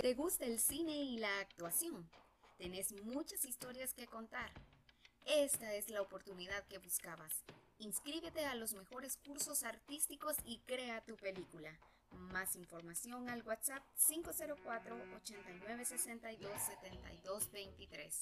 ¿Te gusta el cine y la actuación? Tenés muchas historias que contar. Esta es la oportunidad que buscabas. Inscríbete a los mejores cursos artísticos y crea tu película. Más información al WhatsApp 504 8962 7223.